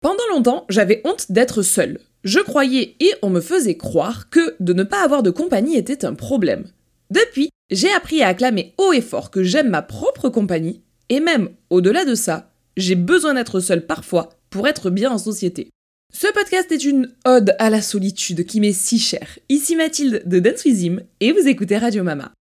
Pendant longtemps, j'avais honte d'être seule. Je croyais et on me faisait croire que de ne pas avoir de compagnie était un problème. Depuis, j'ai appris à acclamer haut et fort que j'aime ma propre compagnie, et même au-delà de ça, j'ai besoin d'être seule parfois pour être bien en société. Ce podcast est une ode à la solitude qui m'est si chère. Ici Mathilde de Dance et vous écoutez Radio Mama.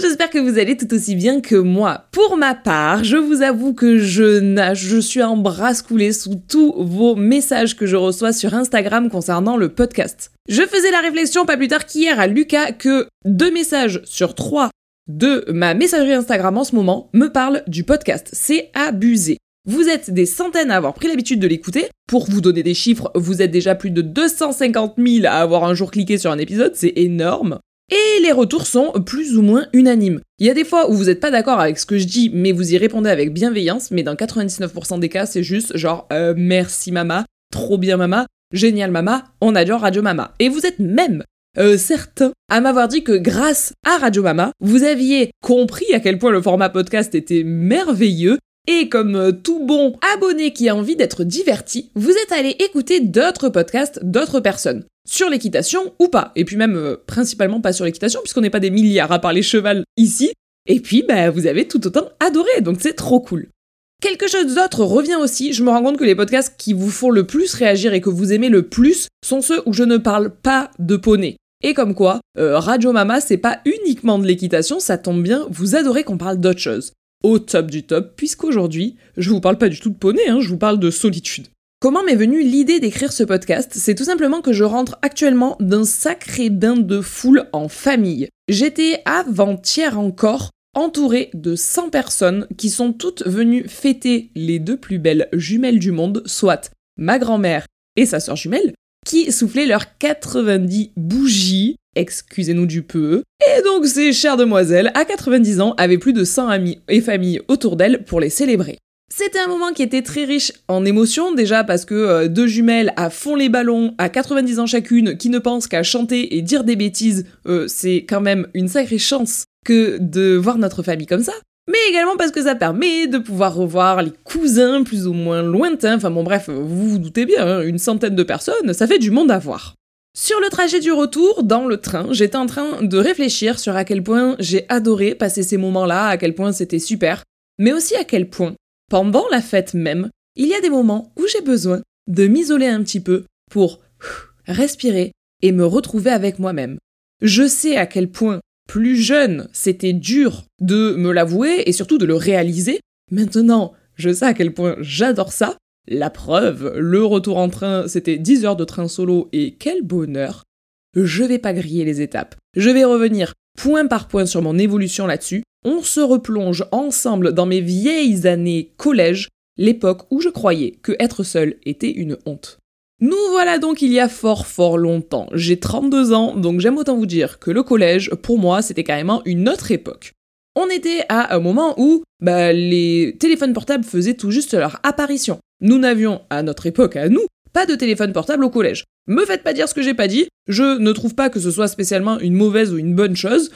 J'espère que vous allez tout aussi bien que moi. Pour ma part, je vous avoue que je nage, je suis en bras coulé sous tous vos messages que je reçois sur Instagram concernant le podcast. Je faisais la réflexion pas plus tard qu'hier à Lucas que deux messages sur trois de ma messagerie Instagram en ce moment me parlent du podcast. C'est abusé. Vous êtes des centaines à avoir pris l'habitude de l'écouter. Pour vous donner des chiffres, vous êtes déjà plus de 250 000 à avoir un jour cliqué sur un épisode, c'est énorme. Et les retours sont plus ou moins unanimes. Il y a des fois où vous n'êtes pas d'accord avec ce que je dis, mais vous y répondez avec bienveillance, mais dans 99% des cas, c'est juste genre euh, merci mama, trop bien mama, génial mama, on adore Radio Mama. Et vous êtes même euh, certains à m'avoir dit que grâce à Radio Mama, vous aviez compris à quel point le format podcast était merveilleux et comme euh, tout bon abonné qui a envie d'être diverti, vous êtes allé écouter d'autres podcasts d'autres personnes sur l'équitation ou pas. Et puis même euh, principalement pas sur l'équitation puisqu'on n'est pas des milliards à parler cheval ici. Et puis bah, vous avez tout autant adoré, donc c'est trop cool. Quelque chose d'autre revient aussi, je me rends compte que les podcasts qui vous font le plus réagir et que vous aimez le plus sont ceux où je ne parle pas de poney. Et comme quoi, euh, Radio Mama, c'est pas uniquement de l'équitation, ça tombe bien, vous adorez qu'on parle d'autre chose. Au top du top, puisqu'aujourd'hui, je vous parle pas du tout de poney, hein, je vous parle de solitude. Comment m'est venue l'idée d'écrire ce podcast? C'est tout simplement que je rentre actuellement d'un sacré bain de foule en famille. J'étais avant-hier encore entourée de 100 personnes qui sont toutes venues fêter les deux plus belles jumelles du monde, soit ma grand-mère et sa sœur jumelle, qui soufflaient leurs 90 bougies, excusez-nous du peu. Et donc ces chères demoiselles, à 90 ans, avaient plus de 100 amis et familles autour d'elles pour les célébrer. C'était un moment qui était très riche en émotions, déjà parce que euh, deux jumelles à fond les ballons, à 90 ans chacune, qui ne pensent qu'à chanter et dire des bêtises, euh, c'est quand même une sacrée chance que de voir notre famille comme ça. Mais également parce que ça permet de pouvoir revoir les cousins plus ou moins lointains, enfin bon bref, vous vous doutez bien, hein, une centaine de personnes, ça fait du monde à voir. Sur le trajet du retour, dans le train, j'étais en train de réfléchir sur à quel point j'ai adoré passer ces moments-là, à quel point c'était super, mais aussi à quel point pendant la fête même, il y a des moments où j'ai besoin de m'isoler un petit peu pour respirer et me retrouver avec moi-même. Je sais à quel point plus jeune c'était dur de me l'avouer et surtout de le réaliser. Maintenant, je sais à quel point j'adore ça. La preuve, le retour en train, c'était 10 heures de train solo et quel bonheur. Je vais pas griller les étapes. Je vais revenir point par point sur mon évolution là-dessus on se replonge ensemble dans mes vieilles années collège, l'époque où je croyais que être seul était une honte. Nous voilà donc il y a fort fort longtemps. J'ai 32 ans, donc j'aime autant vous dire que le collège, pour moi, c'était carrément une autre époque. On était à un moment où bah, les téléphones portables faisaient tout juste leur apparition. Nous n'avions, à notre époque, à nous, pas de téléphone portable au collège. Me faites pas dire ce que j'ai pas dit, je ne trouve pas que ce soit spécialement une mauvaise ou une bonne chose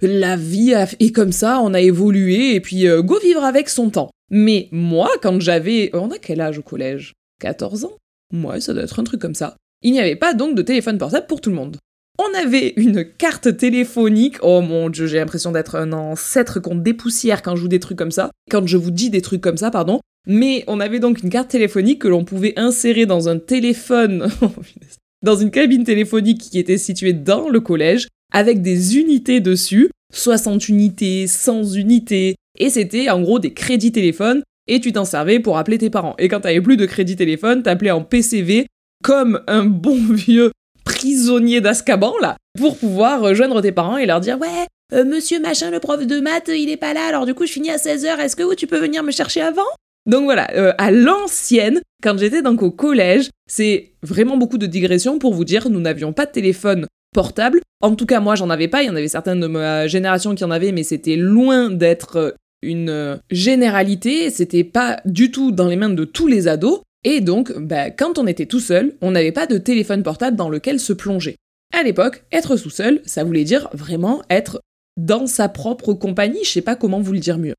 la vie est comme ça, on a évolué, et puis euh, go vivre avec son temps. Mais moi, quand j'avais... On a quel âge au collège? 14 ans? Moi, ça doit être un truc comme ça. Il n'y avait pas donc de téléphone portable pour tout le monde. On avait une carte téléphonique. Oh mon dieu, j'ai l'impression d'être un ancêtre qu'on dépoussière quand je joue des trucs comme ça. Quand je vous dis des trucs comme ça, pardon. Mais on avait donc une carte téléphonique que l'on pouvait insérer dans un téléphone, dans une cabine téléphonique qui était située dans le collège avec des unités dessus, 60 unités, 100 unités, et c'était en gros des crédits téléphones, et tu t'en servais pour appeler tes parents. Et quand t'avais plus de crédit téléphone, t'appelais en PCV comme un bon vieux prisonnier d'Azkaban là, pour pouvoir rejoindre tes parents et leur dire ouais, euh, monsieur machin, le prof de maths, il est pas là, alors du coup je finis à 16h, est-ce que tu peux venir me chercher avant? Donc voilà, euh, à l'ancienne, quand j'étais donc au collège, c'est vraiment beaucoup de digressions pour vous dire, nous n'avions pas de téléphone portable. En tout cas, moi, j'en avais pas. Il y en avait certaines de ma génération qui en avaient, mais c'était loin d'être euh, une euh, généralité. C'était pas du tout dans les mains de tous les ados. Et donc, bah, quand on était tout seul, on n'avait pas de téléphone portable dans lequel se plonger. À l'époque, être sous seul, ça voulait dire vraiment être dans sa propre compagnie, je sais pas comment vous le dire mieux.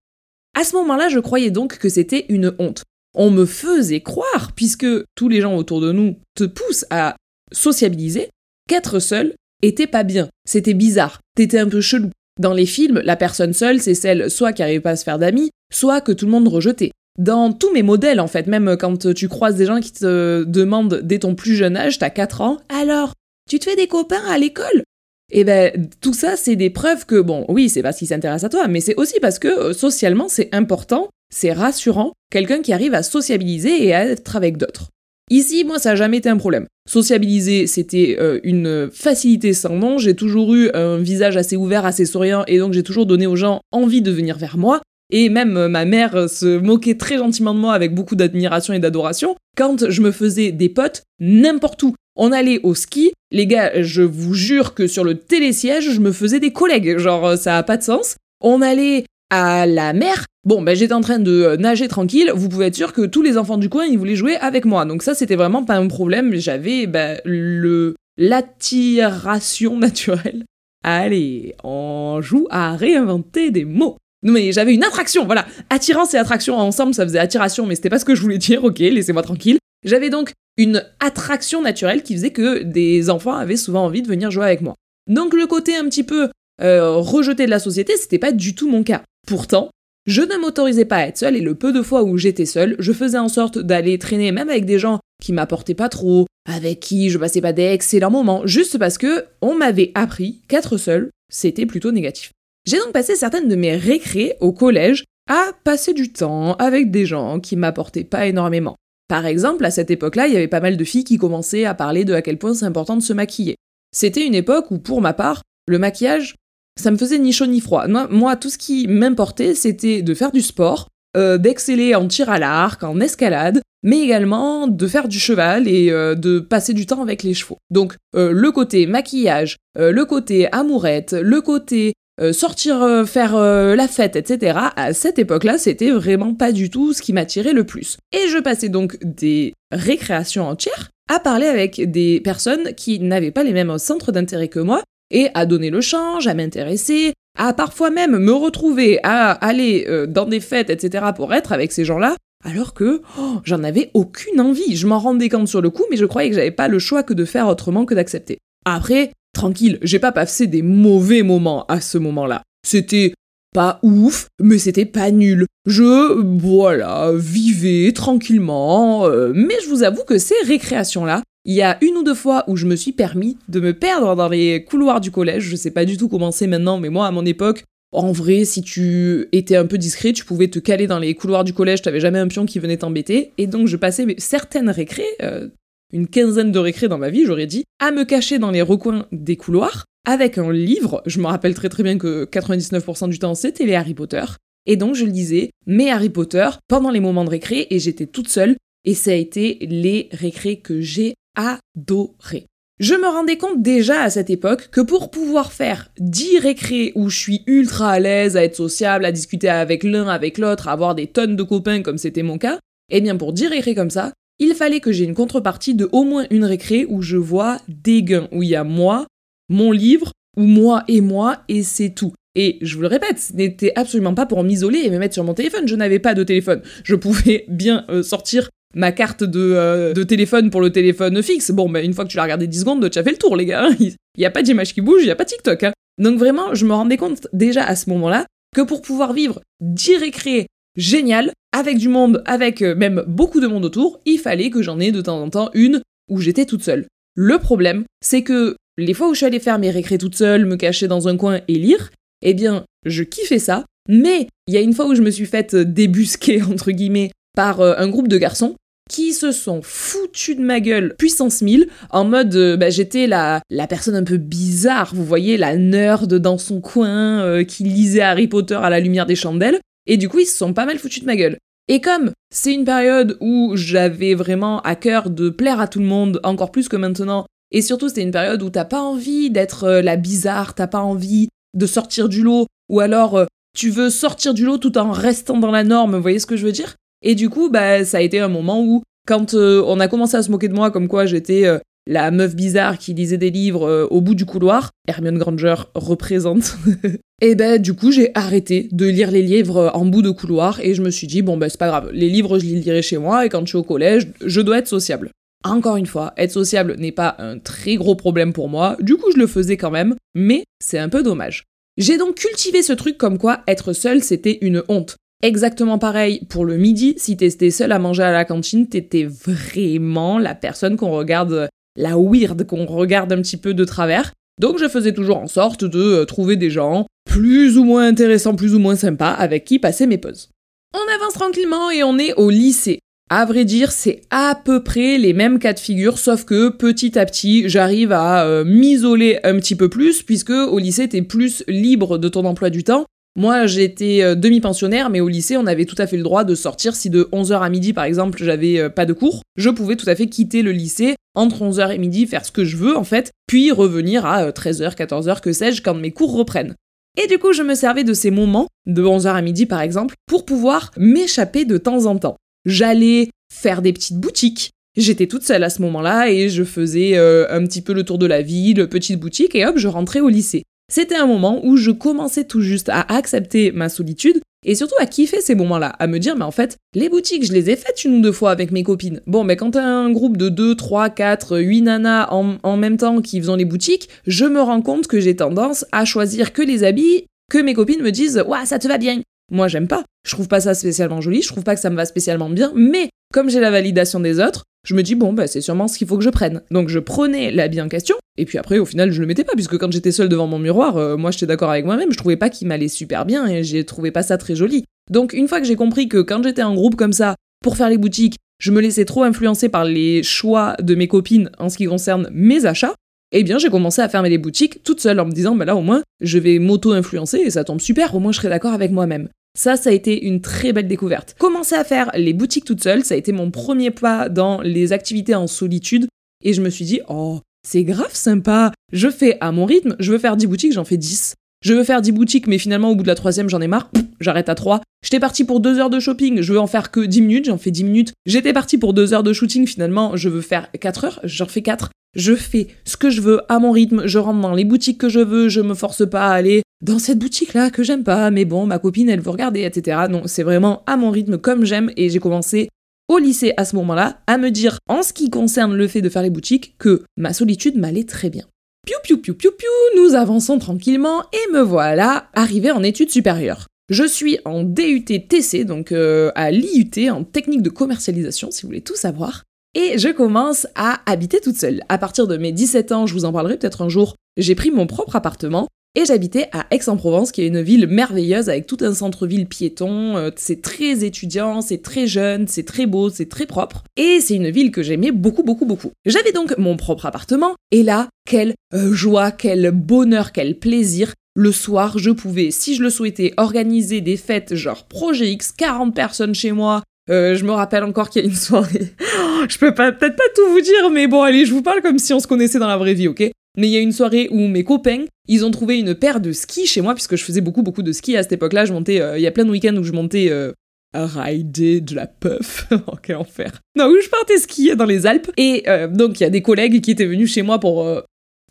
À ce moment-là, je croyais donc que c'était une honte. On me faisait croire, puisque tous les gens autour de nous te poussent à sociabiliser, qu'être seul était pas bien. C'était bizarre. T'étais un peu chelou. Dans les films, la personne seule, c'est celle soit qui arrive pas à se faire d'amis, soit que tout le monde rejetait. Dans tous mes modèles, en fait, même quand tu croises des gens qui te demandent dès ton plus jeune âge, t'as 4 ans, alors, tu te fais des copains à l'école? Et eh ben tout ça, c'est des preuves que, bon, oui, c'est parce qu'il s'intéresse à toi, mais c'est aussi parce que euh, socialement, c'est important, c'est rassurant, quelqu'un qui arrive à sociabiliser et à être avec d'autres. Ici, moi, ça n'a jamais été un problème. Sociabiliser, c'était euh, une facilité sans nom. J'ai toujours eu un visage assez ouvert, assez souriant, et donc j'ai toujours donné aux gens envie de venir vers moi. Et même euh, ma mère se moquait très gentiment de moi avec beaucoup d'admiration et d'adoration quand je me faisais des potes n'importe où. On allait au ski, les gars, je vous jure que sur le télésiège, je me faisais des collègues, genre euh, ça a pas de sens. On allait à la mer, bon, ben j'étais en train de euh, nager tranquille, vous pouvez être sûr que tous les enfants du coin, ils voulaient jouer avec moi. Donc ça, c'était vraiment pas un problème, j'avais ben, le l'attiration naturelle. Allez, on joue à réinventer des mots. Non mais j'avais une attraction, voilà. Attirance et attraction ensemble, ça faisait attiration, mais c'était pas ce que je voulais dire, ok, laissez-moi tranquille. J'avais donc une attraction naturelle qui faisait que des enfants avaient souvent envie de venir jouer avec moi. Donc le côté un petit peu euh, rejeté de la société, c'était pas du tout mon cas. Pourtant, je ne m'autorisais pas à être seule et le peu de fois où j'étais seule, je faisais en sorte d'aller traîner même avec des gens qui m'apportaient pas trop, avec qui je passais pas d'excellents moments, juste parce que on m'avait appris qu'être seule, c'était plutôt négatif. J'ai donc passé certaines de mes récrés au collège à passer du temps avec des gens qui m'apportaient pas énormément. Par exemple, à cette époque-là, il y avait pas mal de filles qui commençaient à parler de à quel point c'est important de se maquiller. C'était une époque où, pour ma part, le maquillage, ça me faisait ni chaud ni froid. Moi, tout ce qui m'importait, c'était de faire du sport, euh, d'exceller en tir à l'arc, en escalade, mais également de faire du cheval et euh, de passer du temps avec les chevaux. Donc, euh, le côté maquillage, le côté amourette, le côté euh, sortir euh, faire euh, la fête, etc. À cette époque-là, c'était vraiment pas du tout ce qui m'attirait le plus. Et je passais donc des récréations entières à parler avec des personnes qui n'avaient pas les mêmes centres d'intérêt que moi et à donner le change, à m'intéresser, à parfois même me retrouver à aller dans des fêtes, etc. pour être avec ces gens-là, alors que oh, j'en avais aucune envie. Je m'en rendais compte sur le coup, mais je croyais que j'avais pas le choix que de faire autrement que d'accepter. Après, tranquille, j'ai pas passé des mauvais moments à ce moment-là. C'était pas ouf, mais c'était pas nul. Je, voilà, vivais tranquillement, euh, mais je vous avoue que ces récréations-là, il y a une ou deux fois où je me suis permis de me perdre dans les couloirs du collège, je sais pas du tout comment c'est maintenant, mais moi à mon époque, en vrai, si tu étais un peu discret, tu pouvais te caler dans les couloirs du collège, t'avais jamais un pion qui venait t'embêter, et donc je passais certaines récrés, euh, une quinzaine de récrés dans ma vie, j'aurais dit, à me cacher dans les recoins des couloirs avec un livre. Je me rappelle très très bien que 99% du temps c'était les Harry Potter. Et donc je lisais mes Harry Potter pendant les moments de récré et j'étais toute seule. Et ça a été les récrés que j'ai adorés. Je me rendais compte déjà à cette époque que pour pouvoir faire 10 récrés où je suis ultra à l'aise à être sociable, à discuter avec l'un, avec l'autre, à avoir des tonnes de copains comme c'était mon cas, eh bien pour 10 récrés comme ça, il fallait que j'ai une contrepartie de au moins une récré où je vois des gains, où il y a moi, mon livre, ou moi et moi, et c'est tout. Et je vous le répète, ce n'était absolument pas pour m'isoler et me mettre sur mon téléphone. Je n'avais pas de téléphone. Je pouvais bien euh, sortir ma carte euh, de, téléphone pour le téléphone fixe. Bon, bah, une fois que tu l'as regardé 10 secondes, tu as fait le tour, les gars. Il n'y a pas d'image qui bouge, il n'y a pas TikTok. Hein. Donc vraiment, je me rendais compte déjà à ce moment-là que pour pouvoir vivre 10 récrés génial, avec du monde, avec euh, même beaucoup de monde autour, il fallait que j'en ai de temps en temps une où j'étais toute seule. Le problème, c'est que les fois où je suis allée faire mes récrés toute seule, me cacher dans un coin et lire, eh bien, je kiffais ça, mais il y a une fois où je me suis faite débusquer, entre guillemets, par euh, un groupe de garçons qui se sont foutus de ma gueule puissance 1000 en mode euh, bah, j'étais la, la personne un peu bizarre, vous voyez, la nerd dans son coin qui lisait Harry Potter à la lumière des chandelles et du coup, ils se sont pas mal foutus de ma gueule. Et comme c'est une période où j'avais vraiment à cœur de plaire à tout le monde, encore plus que maintenant, et surtout c'était une période où t'as pas envie d'être euh, la bizarre, t'as pas envie de sortir du lot, ou alors euh, tu veux sortir du lot tout en restant dans la norme, vous voyez ce que je veux dire? Et du coup, bah ça a été un moment où, quand euh, on a commencé à se moquer de moi comme quoi j'étais la meuf bizarre qui lisait des livres euh, au bout du couloir, Hermione Granger représente. et ben du coup j'ai arrêté de lire les livres en bout de couloir et je me suis dit bon ben c'est pas grave, les livres je les lirai chez moi et quand je suis au collège, je dois être sociable. Encore une fois, être sociable n'est pas un très gros problème pour moi, du coup je le faisais quand même, mais c'est un peu dommage. J'ai donc cultivé ce truc comme quoi être seul c'était une honte. Exactement pareil pour le midi, si t'étais seul à manger à la cantine, t'étais vraiment la personne qu'on regarde, la weird, qu'on regarde un petit peu de travers. Donc je faisais toujours en sorte de euh, trouver des gens plus ou moins intéressants, plus ou moins sympas, avec qui passer mes pauses. On avance tranquillement et on est au lycée. À vrai dire, c'est à peu près les mêmes cas de figure, sauf que petit à petit, j'arrive à euh, m'isoler un petit peu plus, puisque au lycée, t'es plus libre de ton emploi du temps. Moi, j'étais euh, demi-pensionnaire, mais au lycée, on avait tout à fait le droit de sortir si de 11h à midi, par exemple, j'avais euh, pas de cours. Je pouvais tout à fait quitter le lycée entre 11h et midi, faire ce que je veux, en fait, puis revenir à 13h, 14h, que sais-je, quand mes cours reprennent. Et du coup, je me servais de ces moments, de 11h à midi par exemple, pour pouvoir m'échapper de temps en temps j'allais faire des petites boutiques. J'étais toute seule à ce moment-là et je faisais euh, un petit peu le tour de la ville, petite boutique, et hop, je rentrais au lycée. C'était un moment où je commençais tout juste à accepter ma solitude et surtout à kiffer ces moments-là, à me dire, mais en fait, les boutiques, je les ai faites une ou deux fois avec mes copines. Bon, mais quand t'as un groupe de 2, 3, 4, 8 nanas en, en même temps qui faisant les boutiques, je me rends compte que j'ai tendance à choisir que les habits que mes copines me disent, ouais, ça te va bien. Moi, j'aime pas. Je trouve pas ça spécialement joli, je trouve pas que ça me va spécialement bien, mais comme j'ai la validation des autres, je me dis bon bah c'est sûrement ce qu'il faut que je prenne. Donc je prenais l'habit en question et puis après au final je le mettais pas puisque quand j'étais seule devant mon miroir, euh, moi j'étais d'accord avec moi-même, je trouvais pas qu'il m'allait super bien et j'ai trouvé pas ça très joli. Donc une fois que j'ai compris que quand j'étais en groupe comme ça pour faire les boutiques, je me laissais trop influencer par les choix de mes copines en ce qui concerne mes achats, eh bien j'ai commencé à fermer les boutiques toute seule en me disant bah là au moins je vais m'auto-influencer et ça tombe super, au moins je serai d'accord avec moi-même. Ça, ça a été une très belle découverte. Commencer à faire les boutiques toute seule, ça a été mon premier pas dans les activités en solitude. Et je me suis dit, oh, c'est grave sympa. Je fais à mon rythme, je veux faire 10 boutiques, j'en fais 10. Je veux faire 10 boutiques, mais finalement, au bout de la troisième, j'en ai marre. J'arrête à 3. J'étais parti pour 2 heures de shopping, je veux en faire que 10 minutes, j'en fais 10 minutes. J'étais parti pour 2 heures de shooting, finalement, je veux faire 4 heures, j'en fais 4. Je fais ce que je veux à mon rythme, je rentre dans les boutiques que je veux, je me force pas à aller dans cette boutique-là que j'aime pas, mais bon, ma copine, elle veut regarder, etc. Non, c'est vraiment à mon rythme comme j'aime et j'ai commencé au lycée à ce moment-là à me dire, en ce qui concerne le fait de faire les boutiques, que ma solitude m'allait très bien. Piou piou piou piou piou, nous avançons tranquillement et me voilà arrivé en études supérieures. Je suis en DUT TC, donc euh, à l'IUT, en technique de commercialisation, si vous voulez tout savoir. Et je commence à habiter toute seule. À partir de mes 17 ans, je vous en parlerai peut-être un jour, j'ai pris mon propre appartement et j'habitais à Aix-en-Provence, qui est une ville merveilleuse avec tout un centre-ville piéton. Euh, c'est très étudiant, c'est très jeune, c'est très beau, c'est très propre. Et c'est une ville que j'aimais beaucoup, beaucoup, beaucoup. J'avais donc mon propre appartement. Et là, quelle euh, joie, quel bonheur, quel plaisir. Le soir, je pouvais, si je le souhaitais, organiser des fêtes genre Projet X, 40 personnes chez moi, euh, je me rappelle encore qu'il y a une soirée. je peux peut-être pas tout vous dire, mais bon, allez, je vous parle comme si on se connaissait dans la vraie vie, ok? Mais il y a une soirée où mes copains, ils ont trouvé une paire de skis chez moi, puisque je faisais beaucoup, beaucoup de ski à cette époque-là. Je montais, euh, il y a plein de week-ends où je montais euh, rider de la puff. oh, quel enfer. Non, où je partais skier dans les Alpes. Et euh, donc, il y a des collègues qui étaient venus chez moi pour,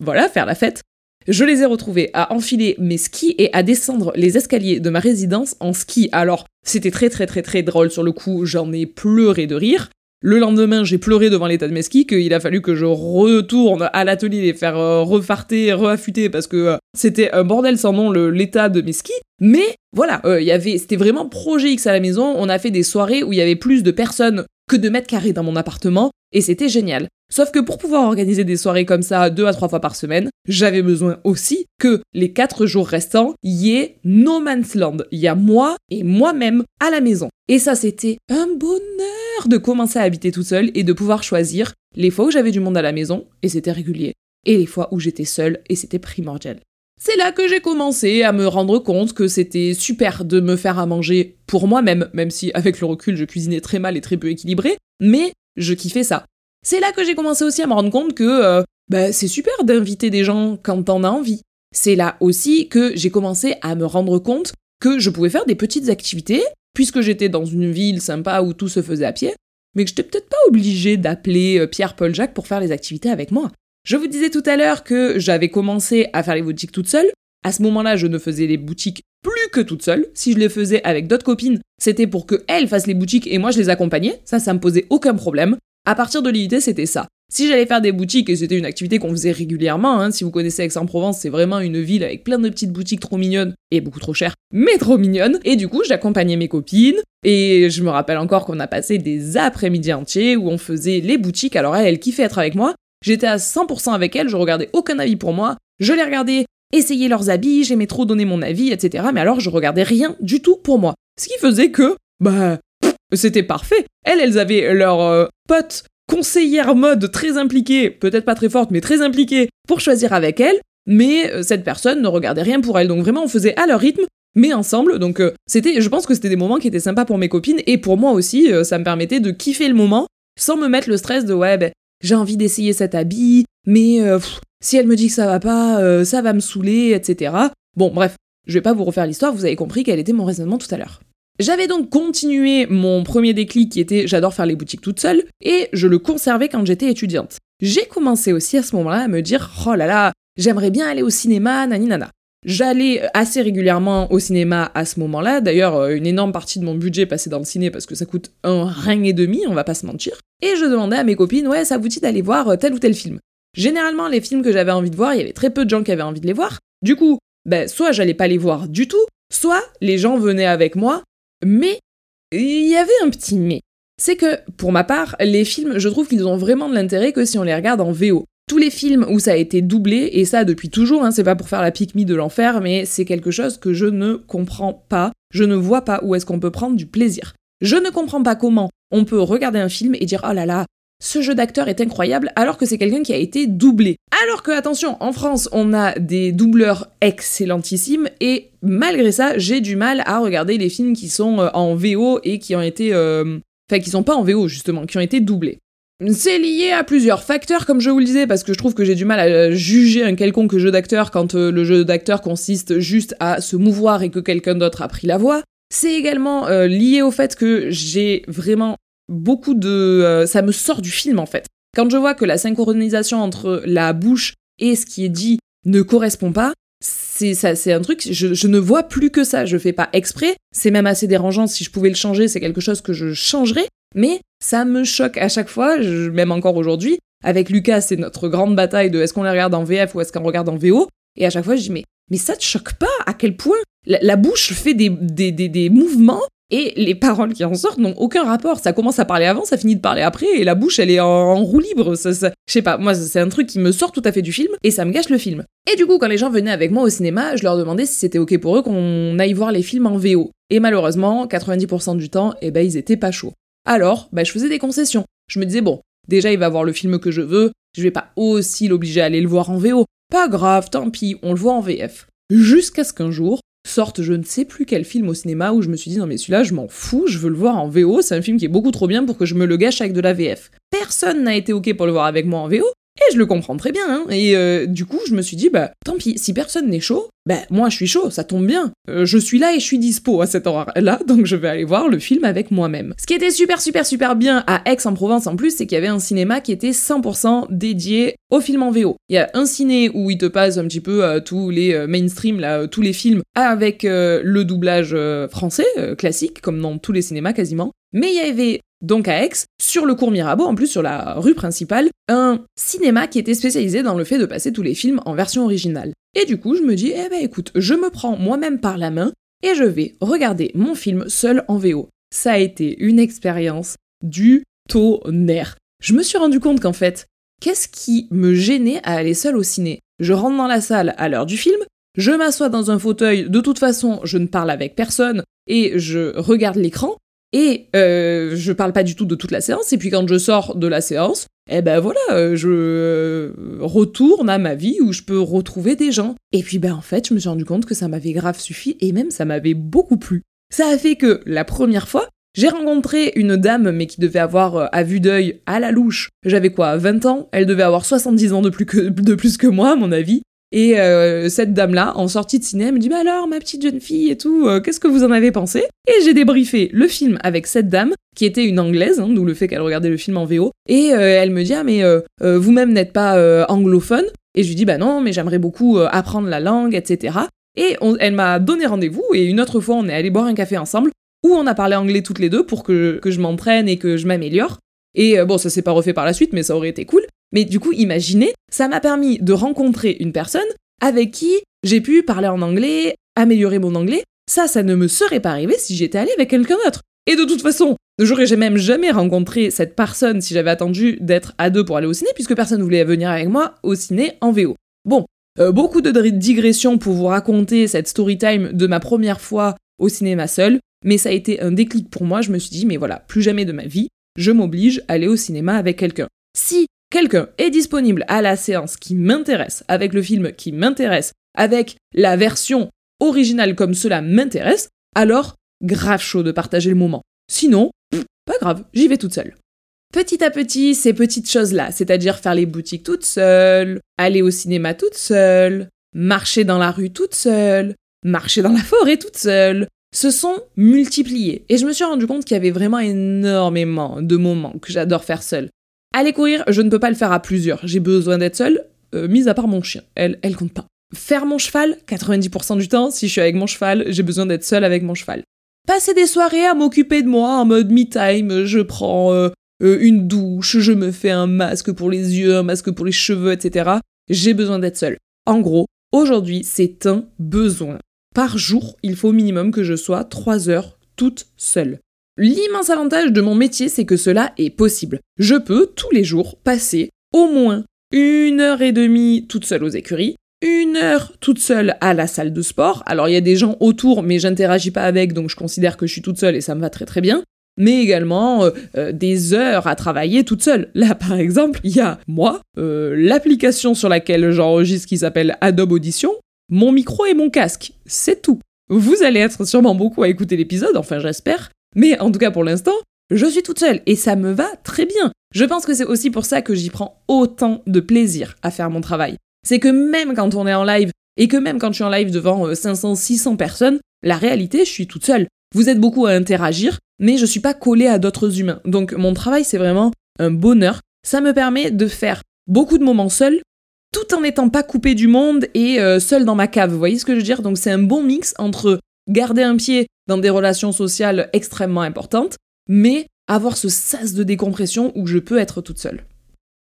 voilà, faire la fête. Je les ai retrouvés à enfiler mes skis et à descendre les escaliers de ma résidence en ski. Alors, c'était très très très très drôle sur le coup, j'en ai pleuré de rire. Le lendemain, j'ai pleuré devant l'état de mes skis, qu'il a fallu que je retourne à l'atelier les faire euh, refarter, reaffûter, parce que euh, c'était un bordel sans nom l'état de mes skis. Mais voilà, euh, il y c'était vraiment projet X à la maison. On a fait des soirées où il y avait plus de personnes que de mètres carrés dans mon appartement, et c'était génial. Sauf que pour pouvoir organiser des soirées comme ça deux à trois fois par semaine, j'avais besoin aussi que les quatre jours restants y ait no man's land. Il y a moi et moi-même à la maison. Et ça, c'était un bonheur de commencer à habiter tout seul et de pouvoir choisir les fois où j'avais du monde à la maison, et c'était régulier, et les fois où j'étais seule, et c'était primordial. C'est là que j'ai commencé à me rendre compte que c'était super de me faire à manger pour moi-même, même si avec le recul je cuisinais très mal et très peu équilibré, mais je kiffais ça. C'est là que j'ai commencé aussi à me rendre compte que euh, bah, c'est super d'inviter des gens quand t'en as envie. C'est là aussi que j'ai commencé à me rendre compte que je pouvais faire des petites activités, puisque j'étais dans une ville sympa où tout se faisait à pied. mais que j'étais peut-être pas obligée d'appeler euh, Pierre-Paul Jacques pour faire les activités avec moi. Je vous disais tout à l'heure que j'avais commencé à faire les boutiques toute seule. À ce moment-là, je ne faisais les boutiques plus que toute seule. Si je les faisais avec d'autres copines, c'était pour qu'elles fassent les boutiques et moi je les accompagnais. Ça, ça me posait aucun problème. À partir de l'idée, c'était ça. Si j'allais faire des boutiques, et c'était une activité qu'on faisait régulièrement, hein, si vous connaissez Aix-en-Provence, c'est vraiment une ville avec plein de petites boutiques trop mignonnes, et beaucoup trop chères, mais trop mignonnes, et du coup j'accompagnais mes copines, et je me rappelle encore qu'on a passé des après-midi entiers où on faisait les boutiques, alors elle, elle kiffait être avec moi, j'étais à 100% avec elle, je regardais aucun avis pour moi, je les regardais essayer leurs habits, j'aimais trop donner mon avis, etc. Mais alors je regardais rien du tout pour moi. Ce qui faisait que, bah, c'était parfait. Elles, elles avaient leur euh, pote conseillère mode très impliquée, peut-être pas très forte, mais très impliquée, pour choisir avec elle, mais euh, cette personne ne regardait rien pour elle. Donc vraiment, on faisait à leur rythme, mais ensemble. Donc euh, c'était, je pense que c'était des moments qui étaient sympas pour mes copines, et pour moi aussi, ça me permettait de kiffer le moment, sans me mettre le stress de ouais, ben, j'ai envie d'essayer cet habit, mais si elle me dit que ça va pas, ça va me saouler, etc. Bon, bref, je vais pas vous refaire l'histoire, vous avez compris quel était mon raisonnement tout à l'heure. J'avais donc continué mon premier déclic qui était j'adore faire les boutiques toute seule et je le conservais quand j'étais étudiante. J'ai commencé aussi à ce moment-là à me dire oh là là, j'aimerais bien aller au cinéma, nani nana. J'allais assez régulièrement au cinéma à ce moment-là. D'ailleurs, euh, une énorme partie de mon budget passait dans le ciné parce que ça coûte un rein et demi, on va pas se mentir. Et je demandais à mes copines, ouais, ça vous dit d'aller voir euh, tel ou tel film? Généralement, les films que j'avais envie de voir, il y avait très peu de gens qui avaient envie de les voir. Du coup, ben, soit j'allais pas les voir du tout, soit les gens venaient avec moi mais il y avait un petit mais. C'est que, pour ma part, les films, je trouve qu'ils ont vraiment de l'intérêt que si on les regarde en VO. Tous les films où ça a été doublé, et ça depuis toujours, hein, c'est pas pour faire la pique de l'enfer, mais c'est quelque chose que je ne comprends pas. Je ne vois pas où est-ce qu'on peut prendre du plaisir. Je ne comprends pas comment on peut regarder un film et dire oh là là, ce jeu d'acteur est incroyable alors que c'est quelqu'un qui a été doublé. Alors que, attention, en France, on a des doubleurs excellentissimes et malgré ça, j'ai du mal à regarder les films qui sont euh, en VO et qui ont été... Euh, enfin, qui sont pas en VO, justement, qui ont été doublés. C'est lié à plusieurs facteurs, comme je vous le disais, parce que je trouve que j'ai du mal à juger un quelconque jeu d'acteur quand euh, le jeu d'acteur consiste juste à se mouvoir et que quelqu'un d'autre a pris la voix. C'est également lié au fait que j'ai vraiment beaucoup de... Euh, ça me sort du film en fait. Quand je vois que la synchronisation entre la bouche et ce qui est dit ne correspond pas, c'est un truc, je, ne vois plus que ça, je fais pas exprès, c'est même assez dérangeant, si je pouvais le changer, c'est quelque chose que je changerais, mais ça me choque à chaque fois, même encore aujourd'hui. Avec Lucas, c'est notre grande bataille de est-ce qu'on les regarde en VF ou est-ce qu'on regarde en VO, et à chaque fois je dis mais, mais ça te choque pas à quel point la, bouche fait des, des, des, des mouvements et les paroles qui en sortent n'ont aucun rapport. Ça commence à parler avant, ça finit de parler après, et la bouche, elle est en, roue libre. Je sais pas, moi, c'est un truc qui me sort tout à fait du film, et ça me gâche le film. Et du coup, quand les gens venaient avec moi au cinéma, je leur demandais si c'était ok pour eux qu'on aille voir les films en VO. Et malheureusement, 90% du temps, eh ben, ils étaient pas chauds. Alors, bah, je faisais des concessions. Je me disais, bon, déjà, il va voir le film que je veux, je vais pas aussi l'obliger à aller le voir en VO. Pas grave, tant pis, on le voit en VF. Jusqu'à ce qu'un jour, sorte je ne sais plus quel film au cinéma où je me suis dit non mais celui-là je m'en fous, je veux le voir en VO, c'est un film qui est beaucoup trop bien pour que je me le gâche avec de la VF. Personne n'a été ok pour le voir avec moi en VO, et je le comprends très bien, hein. Et euh, du coup, je me suis dit, bah, tant pis, si personne n'est chaud, bah, moi je suis chaud, ça tombe bien. Euh, je suis là et je suis dispo à cette heure-là, donc je vais aller voir le film avec moi-même. Ce qui était super, super, super bien à Aix-en-Provence en plus, c'est qu'il y avait un cinéma qui était 100% dédié au film en VO. Il y a un ciné où il te passe un petit peu euh, tous les mainstream, là, tous les films avec le doublage français, classique, comme dans tous les cinémas quasiment. Mais il y avait donc à Aix, sur le cours Mirabeau, en plus sur la rue principale, un cinéma qui était spécialisé dans le fait de passer tous les films en version originale. Et du coup, je me dis, eh ben écoute, je me prends moi-même par la main et je vais regarder mon film seul en VO. Ça a été une expérience du tonnerre. Je me suis rendu compte qu'en fait, qu'est-ce qui me gênait à aller seul au ciné? Je rentre dans la salle à l'heure du film, je m'assois dans un fauteuil, de toute façon, je ne parle avec personne et je regarde l'écran. Et euh, je parle pas du tout de toute la séance. Et puis quand je sors de la séance, eh ben voilà, euh, je euh, retourne à ma vie où je peux retrouver des gens. Et puis ben en fait, je me suis rendu compte que ça m'avait grave suffi et même ça m'avait beaucoup plu. Ça a fait que la première fois, j'ai rencontré une dame, mais qui devait avoir euh, à vue d'œil à la louche. J'avais quoi, 20 ans? Elle devait avoir 70 ans de plus, que, de plus que moi, à mon avis. Et euh, cette dame-là, en sortie de ciné, elle me dit Bah alors, ma petite jeune fille et tout, euh, qu'est-ce que vous en avez pensé? Et j'ai débriefé le film avec cette dame, qui était une anglaise, hein, d'où le fait qu'elle regardait le film en VO. Et euh, elle me dit Ah, mais vous-même n'êtes pas anglophone? Et je lui dis Bah non, mais j'aimerais beaucoup apprendre la langue, etc. Et elle m'a donné rendez-vous, et une autre fois, on est allé boire un café ensemble, où on a parlé anglais toutes les deux pour que, que je m'entraîne et que je m'améliore. Et bon, ça s'est pas refait par la suite, mais ça aurait été cool. Mais du coup, imaginez, ça m'a permis de rencontrer une personne avec qui j'ai pu parler en anglais, améliorer mon anglais. Ça, ça ne me serait pas arrivé si j'étais allée avec quelqu'un d'autre. Et de toute façon, j'aurais même jamais rencontré cette personne si j'avais attendu d'être à deux pour aller au ciné, puisque personne ne voulait venir avec moi au ciné en VO. Bon, euh, beaucoup de digressions pour vous raconter cette story time de ma première fois au cinéma seul, mais ça a été un déclic pour moi. Je me suis dit, mais voilà, plus jamais de ma vie, je m'oblige à aller au cinéma avec quelqu'un. Si quelqu'un est disponible à la séance qui m'intéresse, avec le film qui m'intéresse, avec la version originale comme cela m'intéresse, alors grave chaud de partager le moment. Sinon, pas grave, j'y vais toute seule. Petit à petit, ces petites choses-là, c'est-à-dire faire les boutiques toute seule, aller au cinéma toute seule, marcher dans la rue toute seule, marcher dans la forêt toute seule, se sont multipliées. Et je me suis rendu compte qu'il y avait vraiment énormément de moments que j'adore faire seule. Aller courir, je ne peux pas le faire à plusieurs. J'ai besoin d'être seule, euh, mis à part mon chien. Elle, elle compte pas. Faire mon cheval, 90% du temps, si je suis avec mon cheval, j'ai besoin d'être seule avec mon cheval. Passer des soirées à m'occuper de moi en mode me-time, je prends euh, euh, une douche, je me fais un masque pour les yeux, un masque pour les cheveux, etc. J'ai besoin d'être seule. En gros, aujourd'hui, c'est un besoin. Par jour, il faut au minimum que je sois 3 heures toute seule. L'immense avantage de mon métier, c'est que cela est possible. Je peux tous les jours passer au moins une heure et demie toute seule aux écuries, une heure toute seule à la salle de sport. Alors il y a des gens autour, mais j'interagis pas avec, donc je considère que je suis toute seule et ça me va très très bien. Mais également euh, euh, des heures à travailler toute seule. Là, par exemple, il y a moi, euh, l'application sur laquelle j'enregistre qui s'appelle Adobe Audition, mon micro et mon casque. C'est tout. Vous allez être sûrement beaucoup à écouter l'épisode, enfin j'espère, mais en tout cas pour l'instant, je suis toute seule et ça me va très bien. Je pense que c'est aussi pour ça que j'y prends autant de plaisir à faire mon travail. C'est que même quand on est en live et que même quand je suis en live devant 500, euh, 600 personnes, la réalité, je suis toute seule. Vous êtes beaucoup à interagir, mais je suis pas collée à d'autres humains. Donc mon travail, c'est vraiment un bonheur. Ça me permet de faire beaucoup de moments seuls, tout en n'étant pas coupé du monde et euh, seul dans ma cave. Vous voyez ce que je veux dire? Donc c'est un bon mix entre garder un pied dans des relations sociales extrêmement importantes, mais avoir ce sas de décompression où je peux être toute seule.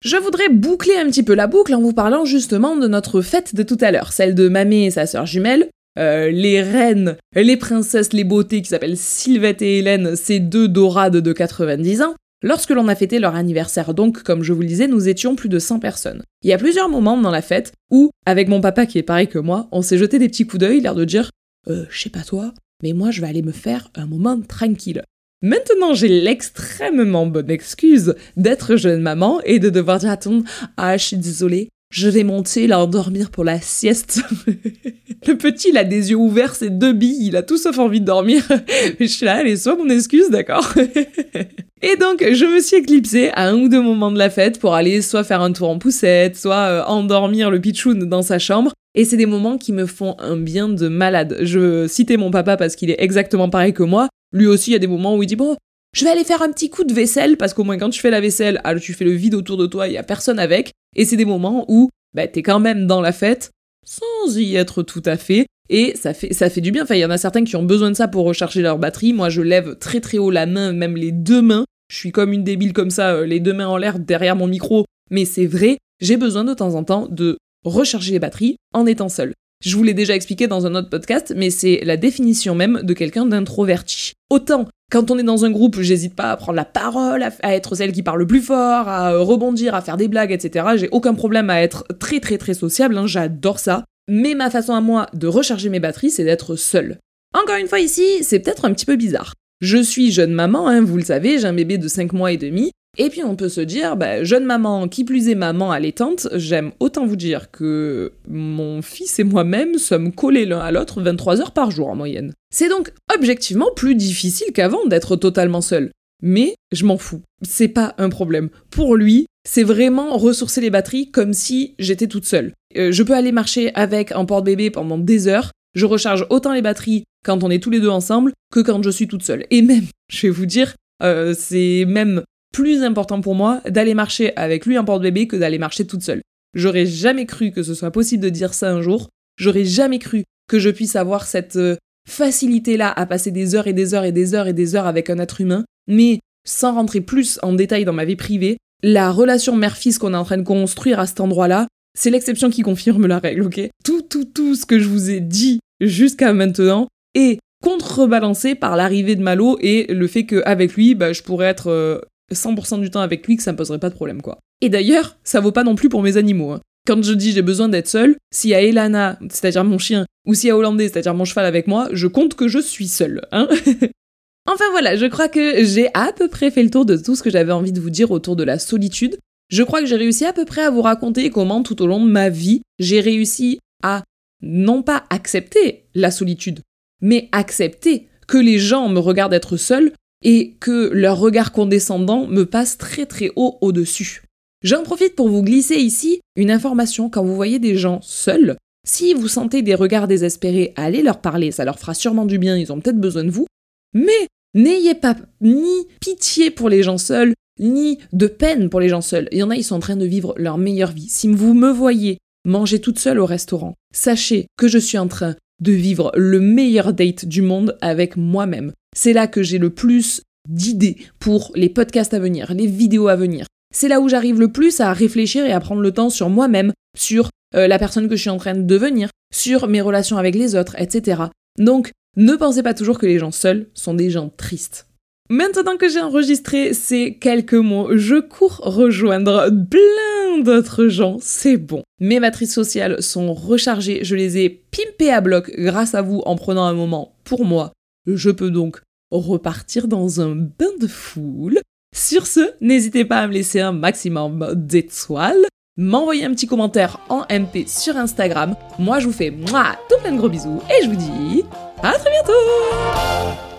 Je voudrais boucler un petit peu la boucle en vous parlant justement de notre fête de tout à l'heure, celle de Mamé et sa sœur jumelle, euh, les reines, les princesses, les beautés qui s'appellent Sylvette et Hélène, ces deux dorades de 90 ans, lorsque l'on a fêté leur anniversaire. Donc, comme je vous le disais, nous étions plus de 100 personnes. Il y a plusieurs moments dans la fête où, avec mon papa qui est pareil que moi, on s'est jeté des petits coups d'œil, l'air de dire euh, je sais pas toi, mais moi je vais aller me faire un moment tranquille. Maintenant, j'ai l'extrêmement bonne excuse d'être jeune maman et de devoir dire à ton Ah, je suis désolée, je vais monter l'endormir pour la sieste. le petit, il a des yeux ouverts, ses deux billes, il a tout sauf envie de dormir. je suis là, allez, soit mon excuse, d'accord Et donc, je me suis éclipsée à un ou deux moments de la fête pour aller soit faire un tour en poussette, soit euh, endormir le pitchoun dans sa chambre. Et c'est des moments qui me font un bien de malade. Je citais mon papa parce qu'il est exactement pareil que moi. Lui aussi, il y a des moments où il dit bon, je vais aller faire un petit coup de vaisselle parce qu'au moins quand tu fais la vaisselle, alors tu fais le vide autour de toi, il y a personne avec. Et c'est des moments où bah, t'es quand même dans la fête sans y être tout à fait. Et ça fait, ça fait du bien. Enfin, il y en a certains qui ont besoin de ça pour recharger leur batterie. Moi, je lève très très haut la main, même les deux mains. Je suis comme une débile comme ça, euh, les deux mains en l'air derrière mon micro. Mais c'est vrai, j'ai besoin de temps en temps de recharger les batteries en étant seul. Je vous l'ai déjà expliqué dans un autre podcast, mais c'est la définition même de quelqu'un d'introverti. Autant quand on est dans un groupe, j'hésite pas à prendre la parole, à, être celle qui parle le plus fort, à rebondir, à faire des blagues, etc. J'ai aucun problème à être très très très sociable, hein, j'adore ça. Mais ma façon à moi de recharger mes batteries, c'est d'être seule. Encore une fois ici, c'est peut-être un petit peu bizarre. Je suis jeune maman, hein, vous le savez, j'ai un bébé de 5 mois et demi, et puis on peut se dire, bah, jeune maman, qui plus est maman allaitante, j'aime autant vous dire que mon fils et moi-même sommes collés l'un à l'autre 23 heures par jour en moyenne. C'est donc objectivement plus difficile qu'avant d'être totalement seul. mais je m'en fous. C'est pas un problème. Pour lui, c'est vraiment ressourcer les batteries comme si j'étais toute seule. Euh, je peux aller marcher avec un porte-bébé pendant des heures. Je recharge autant les batteries quand on est tous les deux ensemble que quand je suis toute seule. Et même, je vais vous dire, euh, c'est même plus important pour moi d'aller marcher avec lui en porte-bébé que d'aller marcher toute seule. J'aurais jamais cru que ce soit possible de dire ça un jour. J'aurais jamais cru que je puisse avoir cette euh, facilité-là à passer des heures et des heures et des heures et des heures avec un être humain. Mais sans rentrer plus en détail dans ma vie privée, la relation mère-fils qu'on est en train de construire à cet endroit-là, c'est l'exception qui confirme la règle, ok? Tout, tout, tout ce que je vous ai dit jusqu'à maintenant est contrebalancé par l'arrivée de Malo et le fait qu'avec lui, bah, je pourrais être 100% euh, du temps avec lui, que ça me poserait pas de problème, quoi. Et d'ailleurs, ça vaut pas non plus pour mes animaux. Hein. Quand je dis j'ai besoin d'être seule, s'il y a Elana, c'est-à-dire mon chien, ou s'il y a Hollandais, c'est-à-dire mon cheval avec moi, je compte que je suis seule. Hein enfin voilà, je crois que j'ai à peu près fait le tour de tout ce que j'avais envie de vous dire autour de la solitude. Je crois que j'ai réussi à peu près à vous raconter comment tout au long de ma vie, j'ai réussi à non pas accepter la solitude, mais accepter que les gens me regardent être seul et que leur regard condescendant me passe très très haut au-dessus. J'en profite pour vous glisser ici une information quand vous voyez des gens seuls. Si vous sentez des regards désespérés, allez leur parler, ça leur fera sûrement du bien, ils ont peut-être besoin de vous. Mais n'ayez pas ni pitié pour les gens seuls, ni de peine pour les gens seuls. Il y en a, ils sont en train de vivre leur meilleure vie. Si vous me voyez manger toute seule au restaurant, sachez que je suis en train de vivre le meilleur date du monde avec moi-même. C'est là que j'ai le plus d'idées pour les podcasts à venir, les vidéos à venir. C'est là où j'arrive le plus à réfléchir et à prendre le temps sur moi-même, sur euh, la personne que je suis en train de devenir, sur mes relations avec les autres, etc. Donc, ne pensez pas toujours que les gens seuls sont des gens tristes. Maintenant que j'ai enregistré ces quelques mots, je cours rejoindre plein d'autres gens, c'est bon. Mes matrices sociales sont rechargées, je les ai pimpées à bloc grâce à vous en prenant un moment pour moi. Je peux donc repartir dans un bain de foule. Sur ce, n'hésitez pas à me laisser un maximum d'étoiles, m'envoyer un petit commentaire en MP sur Instagram. Moi, je vous fais moi tout plein de gros bisous et je vous dis à très bientôt